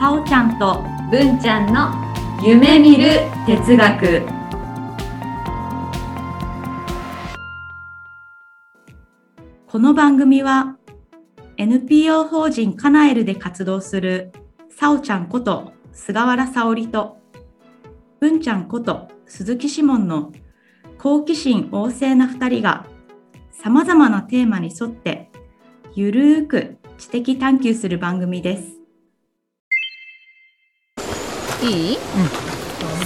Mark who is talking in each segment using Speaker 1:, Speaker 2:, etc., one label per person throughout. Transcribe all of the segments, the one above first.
Speaker 1: さおちゃんと文ちゃんの夢見る哲学。この番組は NPO 法人カナエルで活動するさおちゃんこと菅原沙織と文ちゃんこと鈴木志門の好奇心旺盛な2人がさまざまなテーマに沿ってゆるーく知的探求する番組です。
Speaker 2: いい、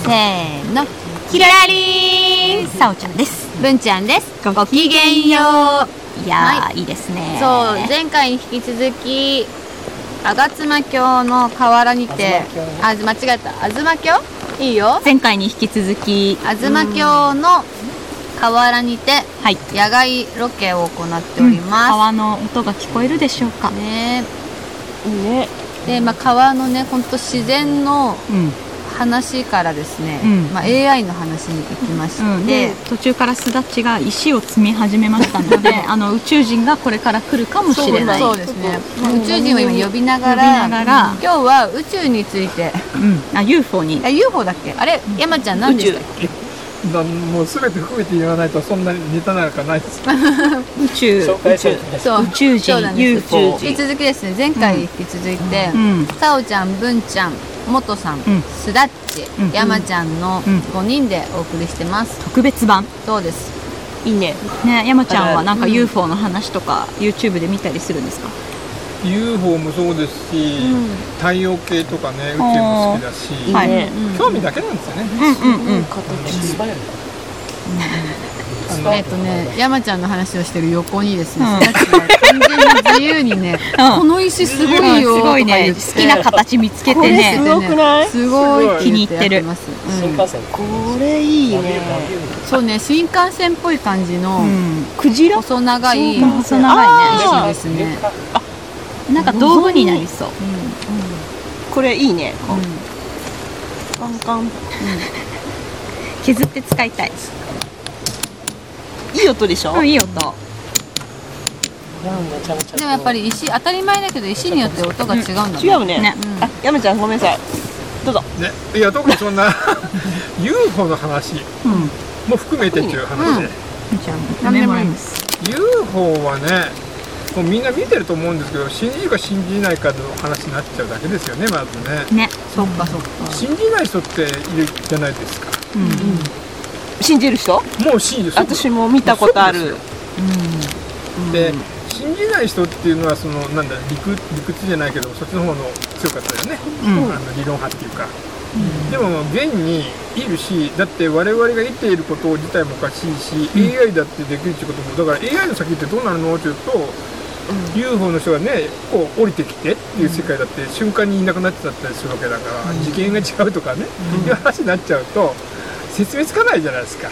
Speaker 2: せーの。キララリン！さおちゃんです。文ちゃんです。ごきげんよう。い。やー、、
Speaker 3: はい
Speaker 2: いですね。
Speaker 3: そう前回に引き続き吾妻峡の河原にてあ間違えた。東峡いいよ。
Speaker 2: 前回に引き続き。
Speaker 3: 吾妻峡の河原にて
Speaker 2: はい。
Speaker 3: 野外ロケを行っておりま
Speaker 2: 川の音が聞こえるでしょうか。
Speaker 3: す、ね。
Speaker 4: いいね。
Speaker 3: で、まあ、川のね本当自然の
Speaker 2: うん、
Speaker 3: 話からですね、
Speaker 2: うん。
Speaker 3: まあ、AI の話に行きまして、
Speaker 2: うん、で途中からすだちが石を積み始めましたので あの宇宙人がこれから来るかもしれない。
Speaker 3: そうです。ね、まあ宇宙人を今呼びながら今日は宇宙について。
Speaker 2: うん、あ UFO に。
Speaker 3: あ UFO だっけ？あれ？山ちゃん何でしたっけ？
Speaker 5: だもうすべて含めて言わないとそんなにネタなんかないです。
Speaker 2: 宇宙。
Speaker 4: 紹介する。
Speaker 3: そう。
Speaker 2: 宇宙人
Speaker 3: そうなんです。
Speaker 2: UFO
Speaker 3: 引き続きですね。前回に引き続いて、
Speaker 2: うん。
Speaker 3: さおちゃん文ちゃんもとさん、
Speaker 2: ん。
Speaker 3: すだっち、
Speaker 2: うん。
Speaker 3: 山ちゃんの
Speaker 2: うん。
Speaker 3: 5人でお送りしてます、
Speaker 2: 特別版。
Speaker 3: そうです？
Speaker 4: いいね。
Speaker 2: ね山ちゃんはなんか
Speaker 3: うん
Speaker 2: UFO の話とか YouTube で見たりするんですか？
Speaker 5: UFO もそうですし、
Speaker 3: うん。
Speaker 5: 太陽系とかね宇宙も好きだし。興味だけなんですよね。
Speaker 2: うんうんうん。
Speaker 4: 素早い。
Speaker 3: えっ、とね山ちゃんの話をしてる横にですね、完全に自由にね、
Speaker 2: うん。
Speaker 3: この石すごいよ
Speaker 2: すごいね
Speaker 3: とか言って。
Speaker 2: 好きな形見つけて
Speaker 4: これ
Speaker 2: ね
Speaker 4: すごくない？
Speaker 3: すごい。
Speaker 2: 気に入ってる。
Speaker 4: これいいね。
Speaker 3: そうね新幹線っぽい感じの
Speaker 2: うん。
Speaker 4: クジラ？
Speaker 3: 細長い
Speaker 2: 細長いね。
Speaker 3: 石ですね、
Speaker 2: なんか道具になりそう。
Speaker 4: これいいね。カンカン。
Speaker 2: 削って使いたい。
Speaker 4: いい音でしょ？
Speaker 2: うんいい音。
Speaker 3: でもやっぱり石当たり前だけど石によって音が違うんだね、
Speaker 4: 違うね。
Speaker 2: ね。
Speaker 3: うん
Speaker 4: あ、山ちゃんごめんなさい。どうぞ。
Speaker 5: ね、いや特にそんな UFO の話
Speaker 2: うん。
Speaker 5: も含めてっていう話で、
Speaker 2: じゃあメモります。
Speaker 5: UFO はねもうみんな見てると思うんですけど信じるか信じないかの話になっちゃうだけですよねまずね。
Speaker 2: ね
Speaker 3: そっかそっか。
Speaker 5: 信じない人っているじゃないですか。
Speaker 2: うん
Speaker 4: 信じる人？
Speaker 5: もう信じる。
Speaker 4: 私も見たことある。
Speaker 5: で信じない人っていうのはそのなんだ理屈理屈じゃないけどそっちの方の強かったよね、
Speaker 2: うん。
Speaker 5: あの理論派っていうか、でも現にいるしだって我々が生きていること自体もおかしいし、AI だってできるっていうこともだから AI の先ってどうなるの？っていうと、UFO の人がねこう降りてきてっていう世界だって瞬間にいなくなっちゃったりするわけだから、次元が違うとかね、いう話になっちゃうと説明つかないじゃないですか、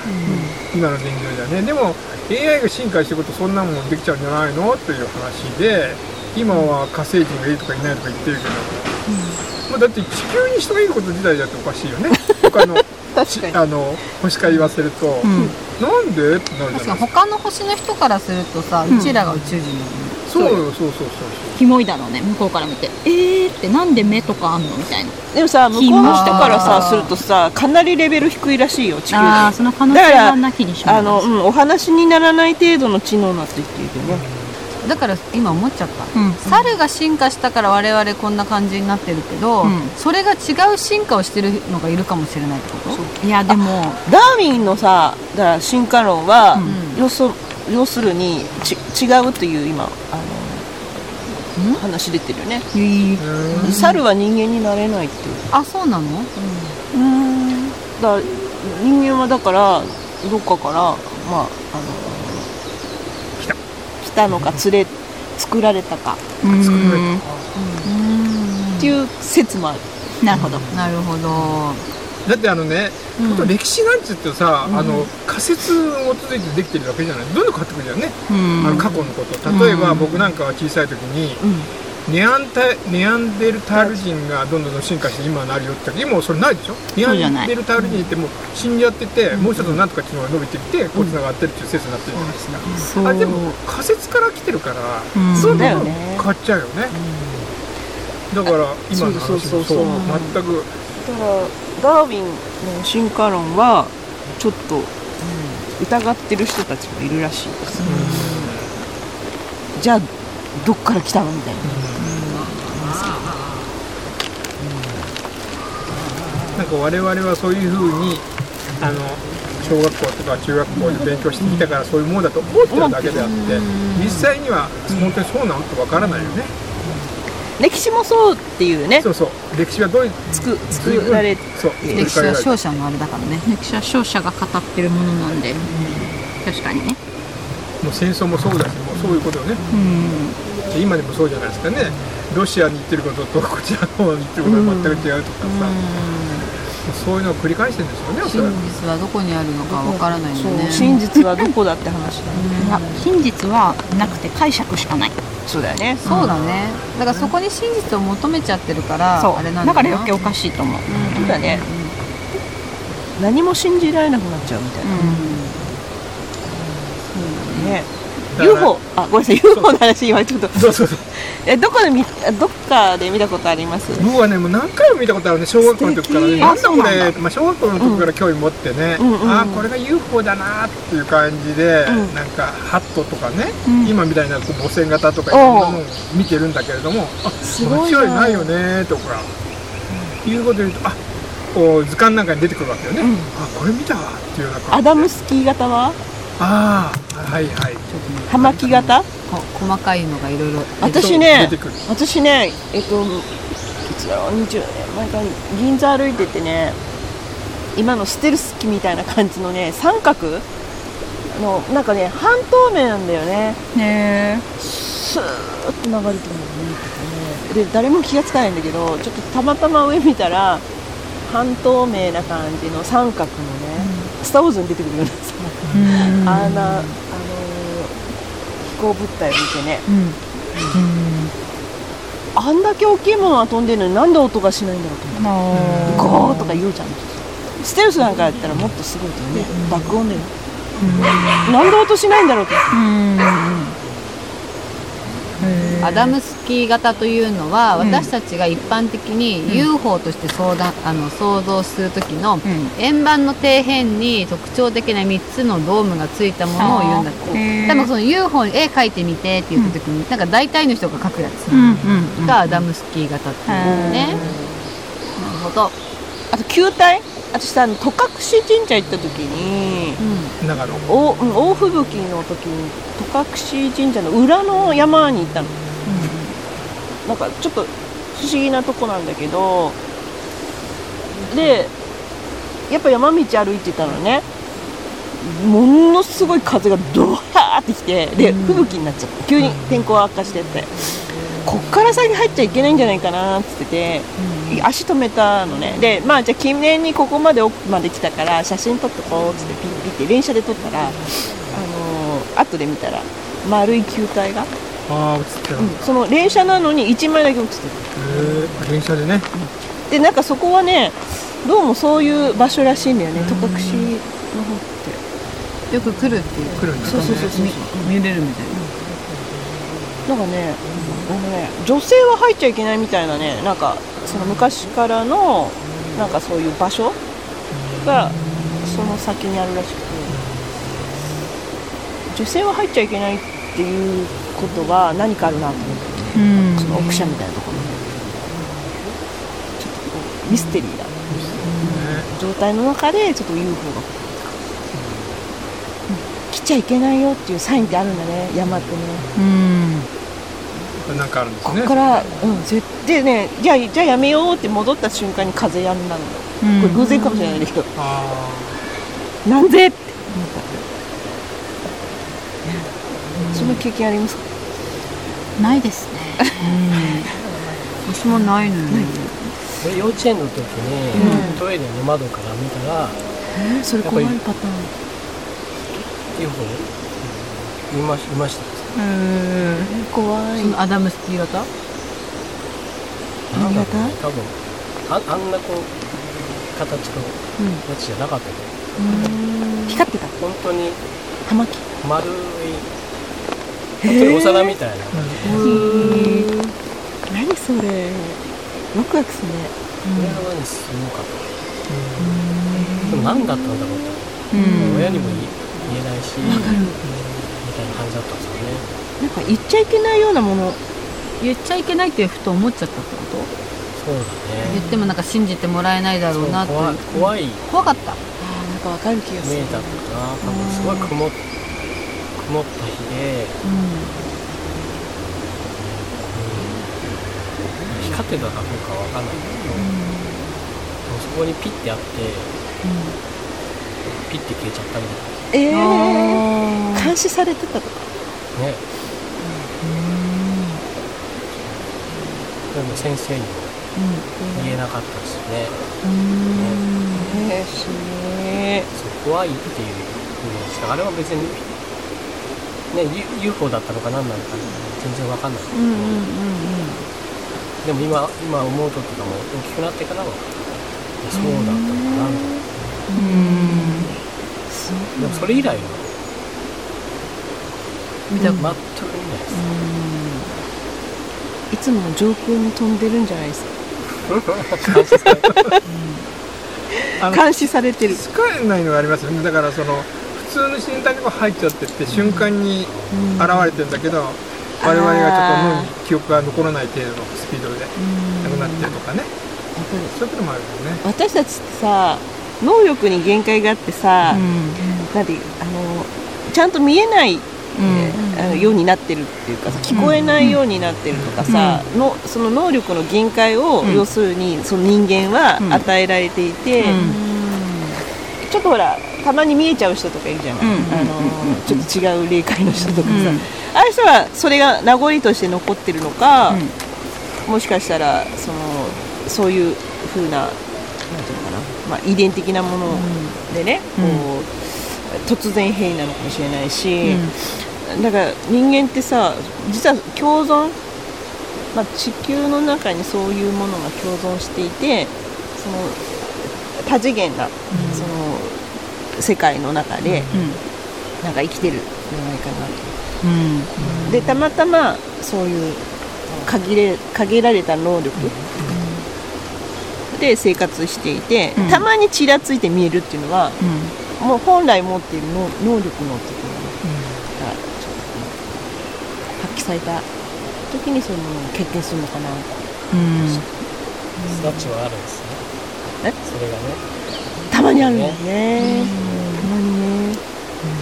Speaker 5: 今の現状じゃね。でも AI が進化していくとそんなもんできちゃうんじゃないの？という話で今は火星人がいるとかいないとか言ってるけど、まあ、だって地球に人がいること自体だっておかしいよね。他の。あの星から言わせると、
Speaker 2: うん。
Speaker 5: なんで？ってなるじゃないですか。
Speaker 3: 他の星の人からするとさ、うちらが宇宙人だよね
Speaker 5: そうよそうそうそう
Speaker 2: キモいだろうね向こうから見て。えーってなんで目とかあんのみたいな。
Speaker 4: でもさ向こうの人からさするとさかなりレベル低いらしいよ地球
Speaker 2: ああ
Speaker 4: で。
Speaker 2: その可能性はなきにしも
Speaker 4: あの、うん、お話にならない程度の知能になってきてるけどね。
Speaker 3: だから今思っちゃった、
Speaker 2: うん。
Speaker 3: 猿が進化したから我々こんな感じになってるけど、
Speaker 2: うん。
Speaker 3: それが違う進化をしてるのがいるかもしれないってこと？
Speaker 2: いやでも。
Speaker 4: ダーウィンのさだから進化論は、
Speaker 3: うん。
Speaker 4: 要す要するにち違うという今あの話出てるよね、猿は人間になれないっていう。
Speaker 3: あそうなの、
Speaker 4: うん。だから人間はだからどっかからまああの
Speaker 5: 来た。
Speaker 4: 来たのか連れ作られたか。
Speaker 2: うーん。
Speaker 4: っていう説もある、
Speaker 2: なるほど。
Speaker 3: なるほど
Speaker 5: だってあのね、本当歴史なんつってさ、あの仮説を基づいてできてるわけじゃない。どんどん変わってくるじゃんね、
Speaker 2: うん。
Speaker 5: あの過去のこと。例えば僕なんかは小さい時に、ネアンタネアンデルタール人がどんどん進化して今なるよって今それないでしょ？ネアンデルタール人ってもう死んじゃってて、もう一つのなんとかっていうのが伸びてきてこうつながってるっていう説になってるじゃないですか、あでも仮説から来てるから、
Speaker 2: うん。
Speaker 5: どんどん
Speaker 4: だよね。
Speaker 5: 変わっちゃうよね、だから今の話も
Speaker 4: そう。
Speaker 5: 全く
Speaker 4: だからダーウィンの進化論はちょっと疑ってる人たちもいるらしいです、じゃあどっから来たのみたいな、
Speaker 5: なんか我々はそういうふうにあの小学校とか中学校で勉強してきたからそういうものだと思ってるだけであって実際には本当にそうなのってわからないよね
Speaker 4: 歴史もそうっていうね。
Speaker 5: そうそう。歴史はどういう
Speaker 4: つく作られ
Speaker 5: そう
Speaker 2: 歴史は勝者のあれだからね。歴史は勝者が語ってるものなんで確かにね。
Speaker 5: もう戦争もそうだしもうそういうことよね。
Speaker 2: うん。
Speaker 5: 今でもそうじゃないですかね。ロシアに行ってることとこちらの方に行ってることが全く違うとかさ、そういうのを繰り返してるんですよねおそらく。
Speaker 3: 真実はどこにあるのかわからない
Speaker 4: そう。
Speaker 3: よね
Speaker 4: 真実はどこだって話だ
Speaker 2: いや真実はなくて解釈しかない
Speaker 4: そうだよね。
Speaker 3: そうだね。だからそこに真実を求めちゃってるから
Speaker 2: そう。
Speaker 3: あれなんだ
Speaker 2: だから余計おかしいと思う。
Speaker 4: そうだね。何も信じられなくなっちゃうみたいな、ね。
Speaker 5: だから
Speaker 4: UFO あごめんなさい。UFO の話今ちょっと。
Speaker 5: そうそうそう
Speaker 4: えどこで見どっかで見たことあります？
Speaker 5: 僕はねもう何回も見たことあるね小学校の時からね。なんだこれ、まあ、小学校の時から興味持ってね、
Speaker 4: うんうんうん。
Speaker 5: ああこれが UFO だなっていう感じで、
Speaker 4: うん。
Speaker 5: なんかハットとかね、
Speaker 2: うん。
Speaker 5: 今みたいなこう母船型とかいろんなのを見てるんだけれどもあ
Speaker 4: すごいな。
Speaker 5: いないよねとか、いうこと言うとあこう図鑑なんかに出てくるわけよね、
Speaker 4: うん。
Speaker 5: あこれ見たわっていうような感じ。
Speaker 4: アダムスキー型は？
Speaker 5: ああはいはい。
Speaker 4: 葉巻型？
Speaker 3: こ細かいのがいろいろ
Speaker 4: 私ね私ねえっといつだろう20年前から銀座歩いててね今のステルス機みたいな感じのね三角？のなんかね半透明なんだよね。
Speaker 2: へえ
Speaker 4: スーッと流れてるのが見えててね。で誰も気がつかないんだけどちょっとたまたま上見たら半透明な感じの三角のね、スター・ウォーズに出てくるようなさ、あん。な、あのー飛行物体を見てね、あんだけ大きいものが飛んでるのになんで音がしないんだろうと思ってゴーとか言うじゃん。ステルスなんかやったらもっとすごいと思う。ね爆音でねなんで音しないんだろうと
Speaker 3: アダムスキー型というのは、
Speaker 2: うん。
Speaker 3: 私たちが一般的に UFO として相談、あの想像する時の、
Speaker 2: ん。
Speaker 3: 円盤の底辺に特徴的な3つのドームがついたものを言うんだって。
Speaker 2: へー。
Speaker 3: 多分その UFO に絵描いてみてって言った時に、なんか大体の人が描くやつ
Speaker 2: うんうんうん。
Speaker 3: がアダムスキー型っていうのね、なるほど、
Speaker 4: あと球体私さあの戸隠神社行った時に
Speaker 5: 長野。
Speaker 4: 大うん大吹雪の時に戸隠神社の裏の山に行ったの、なんかちょっと不思議なとこなんだけどでやっぱ山道歩いてたのね。ものすごい風がドワーってきてで吹雪になっちゃった。急に天候悪化してて。こっから先入っちゃいけないんじゃないかなって言ってて、足止めたのね。でまあじゃあ記念にここまで奥まで来たから写真撮っとこうっつってピッピッって連写で撮ったらあのー後で見たら丸い球体が、
Speaker 5: ああ映ってる、
Speaker 4: うん。その連写なのに1枚だけ写ってる。
Speaker 5: へえ電車でね。
Speaker 4: でなんかそこはねどうもそういう場所らしいんだよね。戸隠の方って。
Speaker 3: よく来るっていう。
Speaker 5: 来るんだ。
Speaker 4: そうそうそうそう
Speaker 3: 見れるみたい。な
Speaker 4: なんかねあのね女性は入っちゃいけないみたいなねなんかその昔からのなんかそういう場所がその先にあるらしくて。女性は入っちゃいけないっていうことは何かあるなと思って、
Speaker 2: うん。
Speaker 4: その奥社みたいなところちょっとこうミステリーな状態の中でちょっと UFO が来ちゃいけないよっていうサインってあるん。だね山ってね
Speaker 2: うん。
Speaker 5: なん。かあるん。ですね
Speaker 4: こっから、うん、絶でねじゃあじゃあやめようって戻った瞬間に風やん。だのよこれ偶然かもしれないん。だけど、
Speaker 5: あ
Speaker 4: なん。でって思ったその経験ありますか？
Speaker 2: ないですね。
Speaker 3: 私もないのよね、
Speaker 6: 俺幼稚園の時に、トイレの窓から見たら
Speaker 4: えそれ怖いパターン。
Speaker 6: UFO いましいました
Speaker 4: 怖い。
Speaker 3: そのアダムス型
Speaker 6: なんだろうね多分ああんなこう形のやつじゃなかったね、
Speaker 4: 光ってた？
Speaker 6: 本当に
Speaker 4: 葉巻
Speaker 6: 丸いお皿みたいな、
Speaker 4: 何それ。ワクワクするね。
Speaker 6: これはねすごかった、でも何だったんだろうって、
Speaker 2: うん。
Speaker 6: 親にも言えないしみたいな感じだったんですよね。
Speaker 4: なんか言っちゃいけないようなもの
Speaker 3: 言っちゃいけないってふと思っちゃったってこと？
Speaker 6: そうだね。
Speaker 3: 言ってもなんか信じてもらえないだろうなって
Speaker 6: 怖い。怖
Speaker 3: かった。
Speaker 4: あーなんかわかる気がする。
Speaker 6: 見えたのかな。多分すごい曇っ曇った日で、光ってたかどうかは分かんないけど、でもそこにピッてあって、ピッて消えちゃったみたい
Speaker 4: えー、監視されてたとか？
Speaker 6: なねでも先生にも言えなかったですよね、ね。
Speaker 4: えー、しね
Speaker 6: そう怖いっていうふうにした。あれは別にね U- UFO だったのか何なのか全然わかんない。んだけど、でも今今思うととかも大きくなってからはそうだったのかな。みたいなでもそれ以来は
Speaker 3: 見た
Speaker 6: 全く見ないです、
Speaker 4: いつも上空に飛んでるんじゃないですか。監視されてる。
Speaker 5: 使えないのがありますよね。だからその普通の身体にこう入っちゃってって瞬間に現れてるんだけど、我々がちょっと脳に記憶が残らない程度のスピードでなくなってるとかね、そういうこともあるよね。
Speaker 4: 私たちってさ能力に限界があってさ、なんてあのちゃんと見えない、あのようになってるっていうかさ聞こえないようになってるとかさ、のその能力の限界を、
Speaker 2: うん。
Speaker 4: 要するにその人間は
Speaker 2: うん。
Speaker 4: 与えられていて、ちょっとほらたまに見えちゃう人とかいるじゃない、あのちょっと違う霊界の人とかさ、
Speaker 2: うん。
Speaker 4: ああいう人はそれが名残として残ってるのか、もしかしたらそのそういう風ななんていうのかな、まあ、遺伝的なものでね、こう突然変異なのかもしれないし、だから人間ってさ実は共存、まあ、地球の中にそういうものが共存していてその多次元な、その世界の中で、なんか生きてるんじゃないかなと。でたまたまそういう限れ限られた能力。で生活していて、
Speaker 2: うん。
Speaker 4: たまにちらついて見えるっていうのは、もう本来持っている能能力のっていうのがちょっと発揮された時にそういうものを経験するのかな
Speaker 6: スナッチはあるんですね。
Speaker 4: え？
Speaker 6: それがね。
Speaker 4: たまにあるんだよね。たまにね。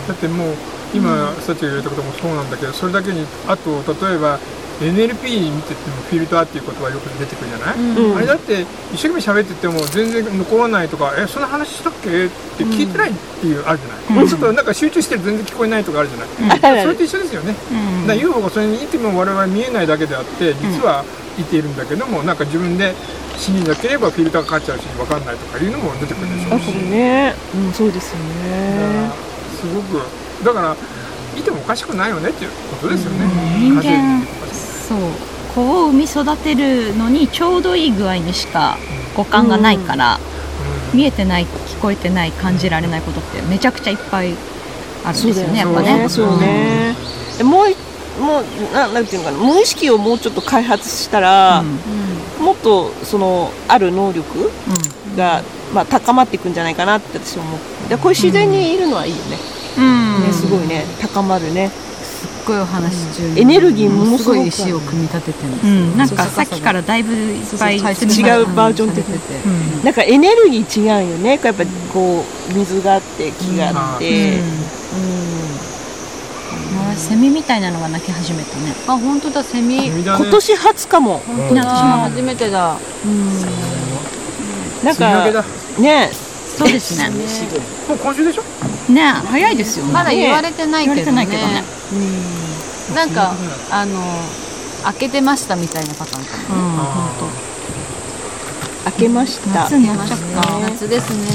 Speaker 5: だってもう今さっちが言ったこともそうなんだけどそれだけにあと例えば NLP 見ててもフィルターっていう言葉よく出てくるじゃない、
Speaker 4: うん。
Speaker 5: あれだって一生懸命喋ってても全然残らないとかえそんな話したっけ？って聞いてないっていうあるじゃない、ちょっとなん。か集中してる全然聞こえないとかあるじゃない、
Speaker 4: あるある
Speaker 5: それと一緒ですよね、だから UFO がそれにいても我々見えないだけであって実はいているんだけどもなんか自分で信じなければフィルターかかっちゃうし分かんないとかいうのも出てくるでしょうし。
Speaker 4: あこれねうんそうですよね。
Speaker 5: すごく。だからいてもおかしくないよねっていうことですよね、
Speaker 2: 人間
Speaker 5: 風邪にとか
Speaker 2: そう子を産み育てるのにちょうどいい具合にしか五感がないから、見えてない聞こえてない感じられないことってめちゃくちゃいっぱいあるんですよねやっぱね。
Speaker 4: そうね。でもういもうななんていうのかな無意識をもうちょっと開発したら、
Speaker 2: うん。
Speaker 4: もっとそのある能力が、まあ、高まっていくんじゃないかなって私は思って。でこれ自然にいるのはいいよね,、
Speaker 2: うん。
Speaker 4: ねすごいね。高まるね。
Speaker 3: すっごいお話し中に。
Speaker 4: エネルギーものすご
Speaker 3: い石を組み立ててるん。ですよ
Speaker 2: うん、なんかさっきからだいぶいっぱい
Speaker 4: 違うバージョン的
Speaker 3: されてて。
Speaker 2: うん。
Speaker 4: なんかエネルギー違うよね。やっぱこう水があって木があって、
Speaker 2: あセミみたいなのが鳴き始めたね。
Speaker 3: あ本当だセミ。
Speaker 5: 君だね。
Speaker 4: 今年初かも。
Speaker 3: 本当だ初めてだ
Speaker 4: なん
Speaker 5: 梅雨明けだ。
Speaker 4: かね。
Speaker 2: そうですね。
Speaker 5: もう今週でしょ？
Speaker 2: ね早いですよね。
Speaker 3: まだ言われてないけどね。
Speaker 2: ないけどね。
Speaker 3: なんかあの開けてましたみたいなパターンかも
Speaker 2: うん
Speaker 5: あ
Speaker 4: 開けました。
Speaker 2: 夏になっちゃった。
Speaker 3: 夏ですね。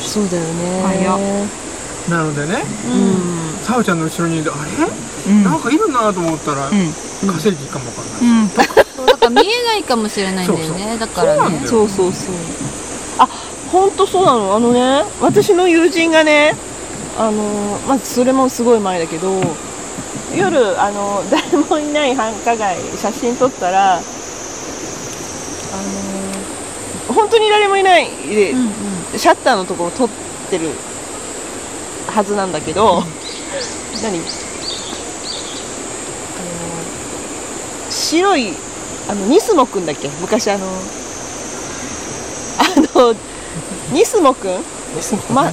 Speaker 4: そうだよね。
Speaker 2: 早っ。
Speaker 5: ーなのでね。
Speaker 4: うん。
Speaker 5: さおちゃんの後ろにいるあれ、
Speaker 2: うん。
Speaker 5: なんかいるなと思ったら、
Speaker 2: うん。
Speaker 5: 火星人かもわかんない、
Speaker 2: うん。
Speaker 3: そうだかか見えないかもしれないんだよね。だからね。
Speaker 4: そうそうそうあ本当そうなの。あのね私の友人がねあのまずそれもすごい前だけど夜あの誰もいない繁華街写真撮ったらあの本当に誰もいないで、シャッターのところ撮ってるはずなんだけど、何？あの白いあのニスモくんだっけ？昔あのあのニスモくん？ま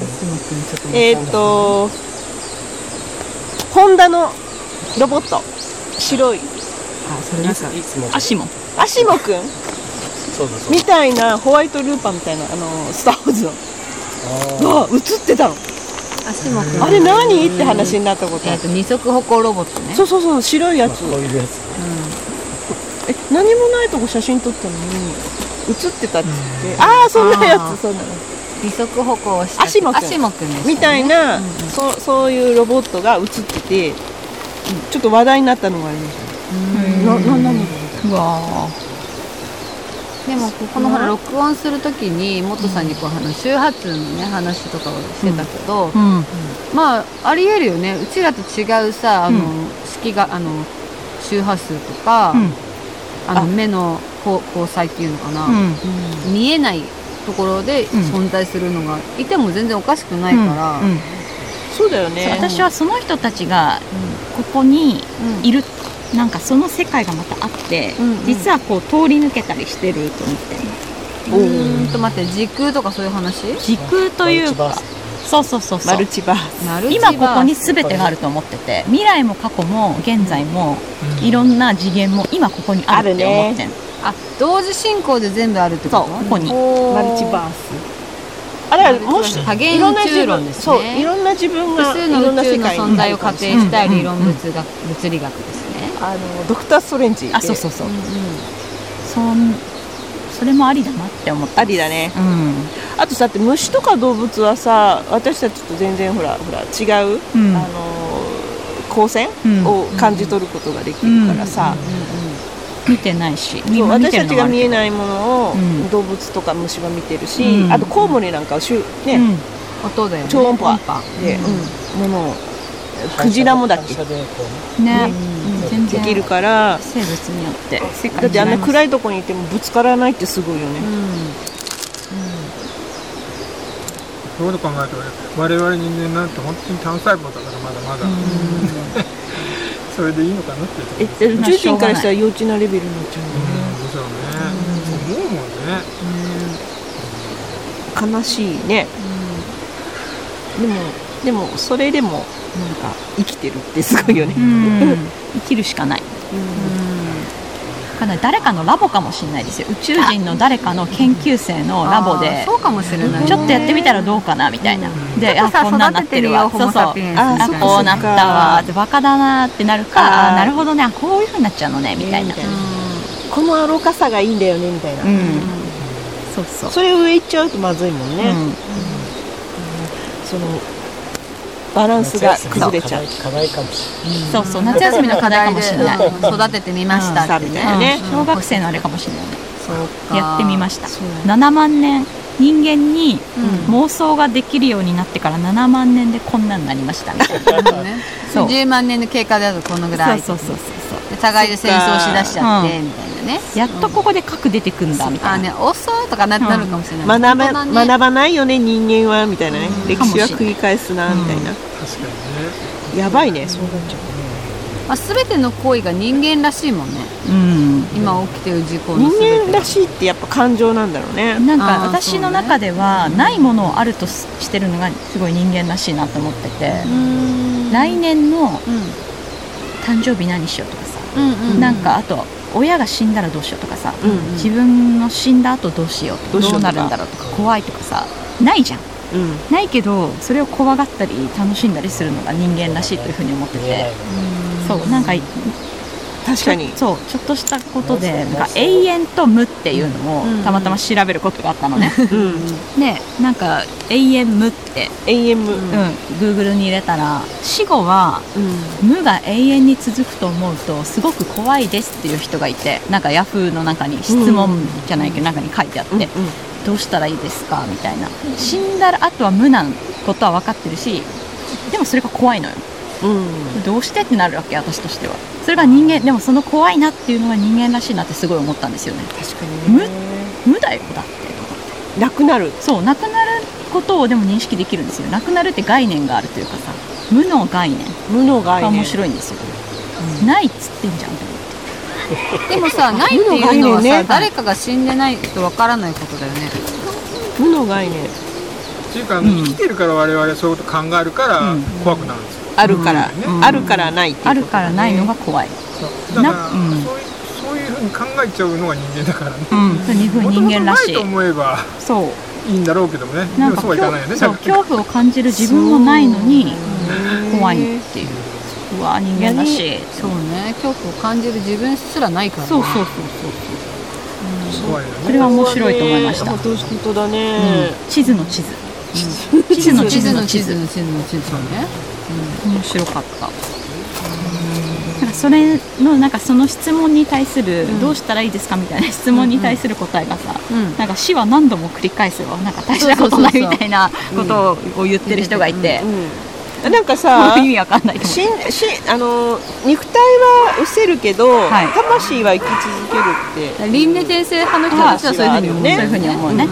Speaker 4: えっ、とホンダのロボット。白い。
Speaker 6: いついつも。
Speaker 2: 足も
Speaker 4: アシモくん？
Speaker 6: そうそうそう
Speaker 4: みたいなホワイトルーパーみたいなあのスター・ウォーズの。が映ってたの
Speaker 3: 足も
Speaker 4: あれ何？って話になったこと。ある
Speaker 3: えっと二足歩行ロボットね。
Speaker 4: そうそうそう白いやつ。
Speaker 6: こういうやつ。
Speaker 4: え何もないとこ写真撮ったのに映ってたっつって、ああそんなやつ。そんなの。
Speaker 3: 二足歩行をした。
Speaker 4: 足もくん
Speaker 3: 足もくね
Speaker 4: みたいな、
Speaker 3: うん。うん
Speaker 4: そそういうロボットが映ってて、ちょっと話題になったのがありました。ななん。なんだろ
Speaker 2: うわ
Speaker 3: でもここのほら録音するときに元さんにこうあの周波数のね話とかをしてたけど、
Speaker 2: ーうん。
Speaker 3: まあありえるよね。うちらと違うさあの、
Speaker 2: うん。
Speaker 3: 式があの周波数とか、
Speaker 2: うん。
Speaker 3: あの目のこう交際っていうのかな、
Speaker 2: うん。
Speaker 3: 見えないところで存在するのがいても全然おかしくないから、
Speaker 2: うん。うん。
Speaker 4: そうだよね。
Speaker 2: 私はその人たちがここにいるなんかその世界がまたあって、
Speaker 3: うんうん。
Speaker 2: 実はこう通り抜けたりしてると思ってる
Speaker 3: うーんと待って時空とかそういう話？
Speaker 2: 時空というかそうそうそうそう。
Speaker 4: マルチバース。
Speaker 2: 今ここに全てがあると思ってて未来も過去も現在もいろんな次元も今ここにあるって思ってん。の
Speaker 3: あ同時進行で全部あるってこと？
Speaker 2: そうここに。
Speaker 4: マルチバース。あれはもし
Speaker 3: 多元
Speaker 4: いろんな自
Speaker 3: 宇宙論
Speaker 4: 分
Speaker 3: ですね。
Speaker 4: そういろんな自分が
Speaker 3: 複数
Speaker 4: いろんな
Speaker 3: の宇宙の存在を仮定した
Speaker 2: うん。
Speaker 3: 理論物学、物理学ですね。
Speaker 4: あのドクター・ストレンジ。
Speaker 2: あそうそうそう、
Speaker 3: うんうん。
Speaker 2: そんそれもありだなって思って
Speaker 4: ありだね。
Speaker 2: うん。
Speaker 4: あとさだって虫とか動物はさ私たちと全然ほらほら違う、
Speaker 2: うん。
Speaker 4: あの光線
Speaker 2: うん。
Speaker 4: を感じ取ることができるからさ、
Speaker 2: 見てないし。
Speaker 4: 私たちが見えないものを、
Speaker 2: うん。
Speaker 4: 動物とか虫は見てるし、
Speaker 2: うん。
Speaker 4: あとコウモリなんかはしゅ、ね
Speaker 2: うん。
Speaker 3: 音だよね。
Speaker 4: 超音波
Speaker 3: 音波。
Speaker 4: で、うん。ものをクジラもだっけ？
Speaker 2: ね。全然。
Speaker 4: できるから。
Speaker 2: 生物によって。世界
Speaker 4: だってあんな暗いとこにいてもぶつからないってすごいよね、
Speaker 5: そういうこと考えると我々人間なんて本当に単細胞だからまだまだ、それでいいのかなっていう
Speaker 4: え宇宙人からしたら幼稚なレベルになっちゃ
Speaker 5: うんでしょうね、思うもんね。
Speaker 4: うね悲しいね、でもでもそれでもなんか生きてるってすごいよね、
Speaker 2: うん。生きるしかない。かなり誰かのラボかもしれないですよ。宇宙人の誰かの研究生のラボ
Speaker 3: あー
Speaker 2: で
Speaker 3: そうかもしれない。
Speaker 2: ちょっとやってみたらどうかなみたいな、であ
Speaker 3: ちょっとさ
Speaker 2: こんなんなってるわ。そうそう。あ
Speaker 4: あそっか
Speaker 2: こうなったわ。ってバカだなってなるか
Speaker 4: あー。
Speaker 2: あなるほどね。あこういうふうになっちゃうのねみたいな、
Speaker 4: みたいな。この愚かさがいいんだよねみたいな、
Speaker 2: うん。そうそう。
Speaker 4: それ上行っちゃうとまずいもんね、
Speaker 2: うん。
Speaker 4: そのバランスが崩れちゃう
Speaker 6: 課題課題かもし
Speaker 2: そうそう夏休みの課題かもしれない、
Speaker 3: うん育ててみましたって
Speaker 4: うん。みたいなね。
Speaker 2: うん。小学生のあれかもしれない。ね
Speaker 3: そうか。
Speaker 2: やってみました。
Speaker 4: そう。だ
Speaker 2: 7万年人間に
Speaker 3: うん。
Speaker 2: 妄想ができるようになってから7万年でこんなになりましたみたいな。
Speaker 3: ね。
Speaker 2: そう。
Speaker 3: 10万年の経過だとこのぐらい。
Speaker 2: そうそうそうそう。
Speaker 3: で互いで戦争しだしちゃってみたいなね。
Speaker 2: やっとここで核出てくんだみたいな、
Speaker 3: あね遅いとかななるかもしれない、
Speaker 4: 学ば
Speaker 3: ね
Speaker 4: 学ばないよね人間はみたいなね。歴史は繰り返すなみたいな、
Speaker 5: 確かにね
Speaker 4: やばいねそうなっちゃ
Speaker 3: まあ、全ての行為が人間らしいもんね。
Speaker 2: うん。
Speaker 3: 今起きてる事故
Speaker 4: う
Speaker 3: の
Speaker 4: 人間らしいってやっぱ感情なんだろうね。
Speaker 2: なんか私の中ではないものをあるとししてるのがすごい人間らしいなと思ってて、来年の誕生日何しようとかさ、
Speaker 3: うんうんうん
Speaker 2: なんかあと親が死んだらどうしようとかさ、
Speaker 4: うん
Speaker 2: 自分の死んだ後どうしようとか
Speaker 4: どう
Speaker 2: なるんだろうとか怖いとかさないじゃん。
Speaker 4: うん。
Speaker 2: ないけどそれを怖がったり楽しんだりするのが人間らしいというふうに思ってて。
Speaker 6: 見え。ないの
Speaker 2: そうなんか
Speaker 4: 確かに。
Speaker 2: そうちょっとしたことでなんか永遠と無っていうのをたまたま調べることがあったのね、
Speaker 4: うん。
Speaker 2: でなんか永遠無って、
Speaker 4: AM
Speaker 2: うん、Google に入れたら死後は
Speaker 4: うん。
Speaker 2: 無が永遠に続くと思うとすごく怖いですっていう人がいてなんかヤフーの中に質問じゃないけど中に書いてあって、どうしたらいいですかみたいな。死んだらあとは無なことは分かってるしでもそれが怖いのよ
Speaker 4: うん。
Speaker 2: どうしてってなるわけ私としては。それが人間でもその怖いなっていうのが人間らしいなってすごい思ったんですよね。
Speaker 4: 確かにね。
Speaker 2: 無だよだって。
Speaker 4: なくなる。
Speaker 2: そうなくなることをでも認識できるんですよ。なくなるって概念があるというかさ無の概念。
Speaker 4: 無の概念。
Speaker 2: が面白いんですよ、ないっつってんじゃんと思って
Speaker 3: でもさないっていうのはさ、
Speaker 4: 無の概念ね。
Speaker 3: 誰かが死んでないとわからないことだよね。
Speaker 4: 無の概念。
Speaker 5: っていうか、
Speaker 2: ん。
Speaker 5: 生きてるから我々そういうこと考えるから
Speaker 2: うん。
Speaker 5: 怖くなるんですよ、
Speaker 4: あるから、
Speaker 5: うん。
Speaker 4: あるからないっていう
Speaker 2: あるからないのが怖い、
Speaker 5: だから、
Speaker 2: なうん。
Speaker 5: そういうふうに考えちゃうのが人間だからね、
Speaker 2: うん、そういうふうに人間らしい
Speaker 5: と思えば
Speaker 2: そう。
Speaker 5: いいんだろうけどもね。
Speaker 2: なんか
Speaker 5: そうはいかないよね。
Speaker 2: そう恐怖を感じる自分もないのに怖いっていう。うわ人間らし。い
Speaker 3: そうね。恐怖を感じる自分すらないからね。
Speaker 2: そうそうそうそう
Speaker 5: 怖いよね。
Speaker 2: それは面白いと思いました、
Speaker 4: 本当本当だね、
Speaker 2: うん。地図の地図。地図の地
Speaker 3: 地図
Speaker 2: 図の地図。
Speaker 3: の地図の地図の
Speaker 2: 面白かった。なんかそれのなんかその質問に対する、どうしたらいいですかみたいな質問に対する答えがさ、
Speaker 3: うん。
Speaker 2: なんか死は何度も繰り返すわなんか大したことないみたいなことを言ってる人がいて、
Speaker 4: うん、なんかさ
Speaker 2: 意味わかんない。
Speaker 4: しんしあの肉体は失せるけど、
Speaker 2: はい。
Speaker 4: 魂は生き続けるって。
Speaker 3: 輪�廻転生派の人たちはそういうふうに思う
Speaker 4: ね。
Speaker 2: そういうふうに思うね、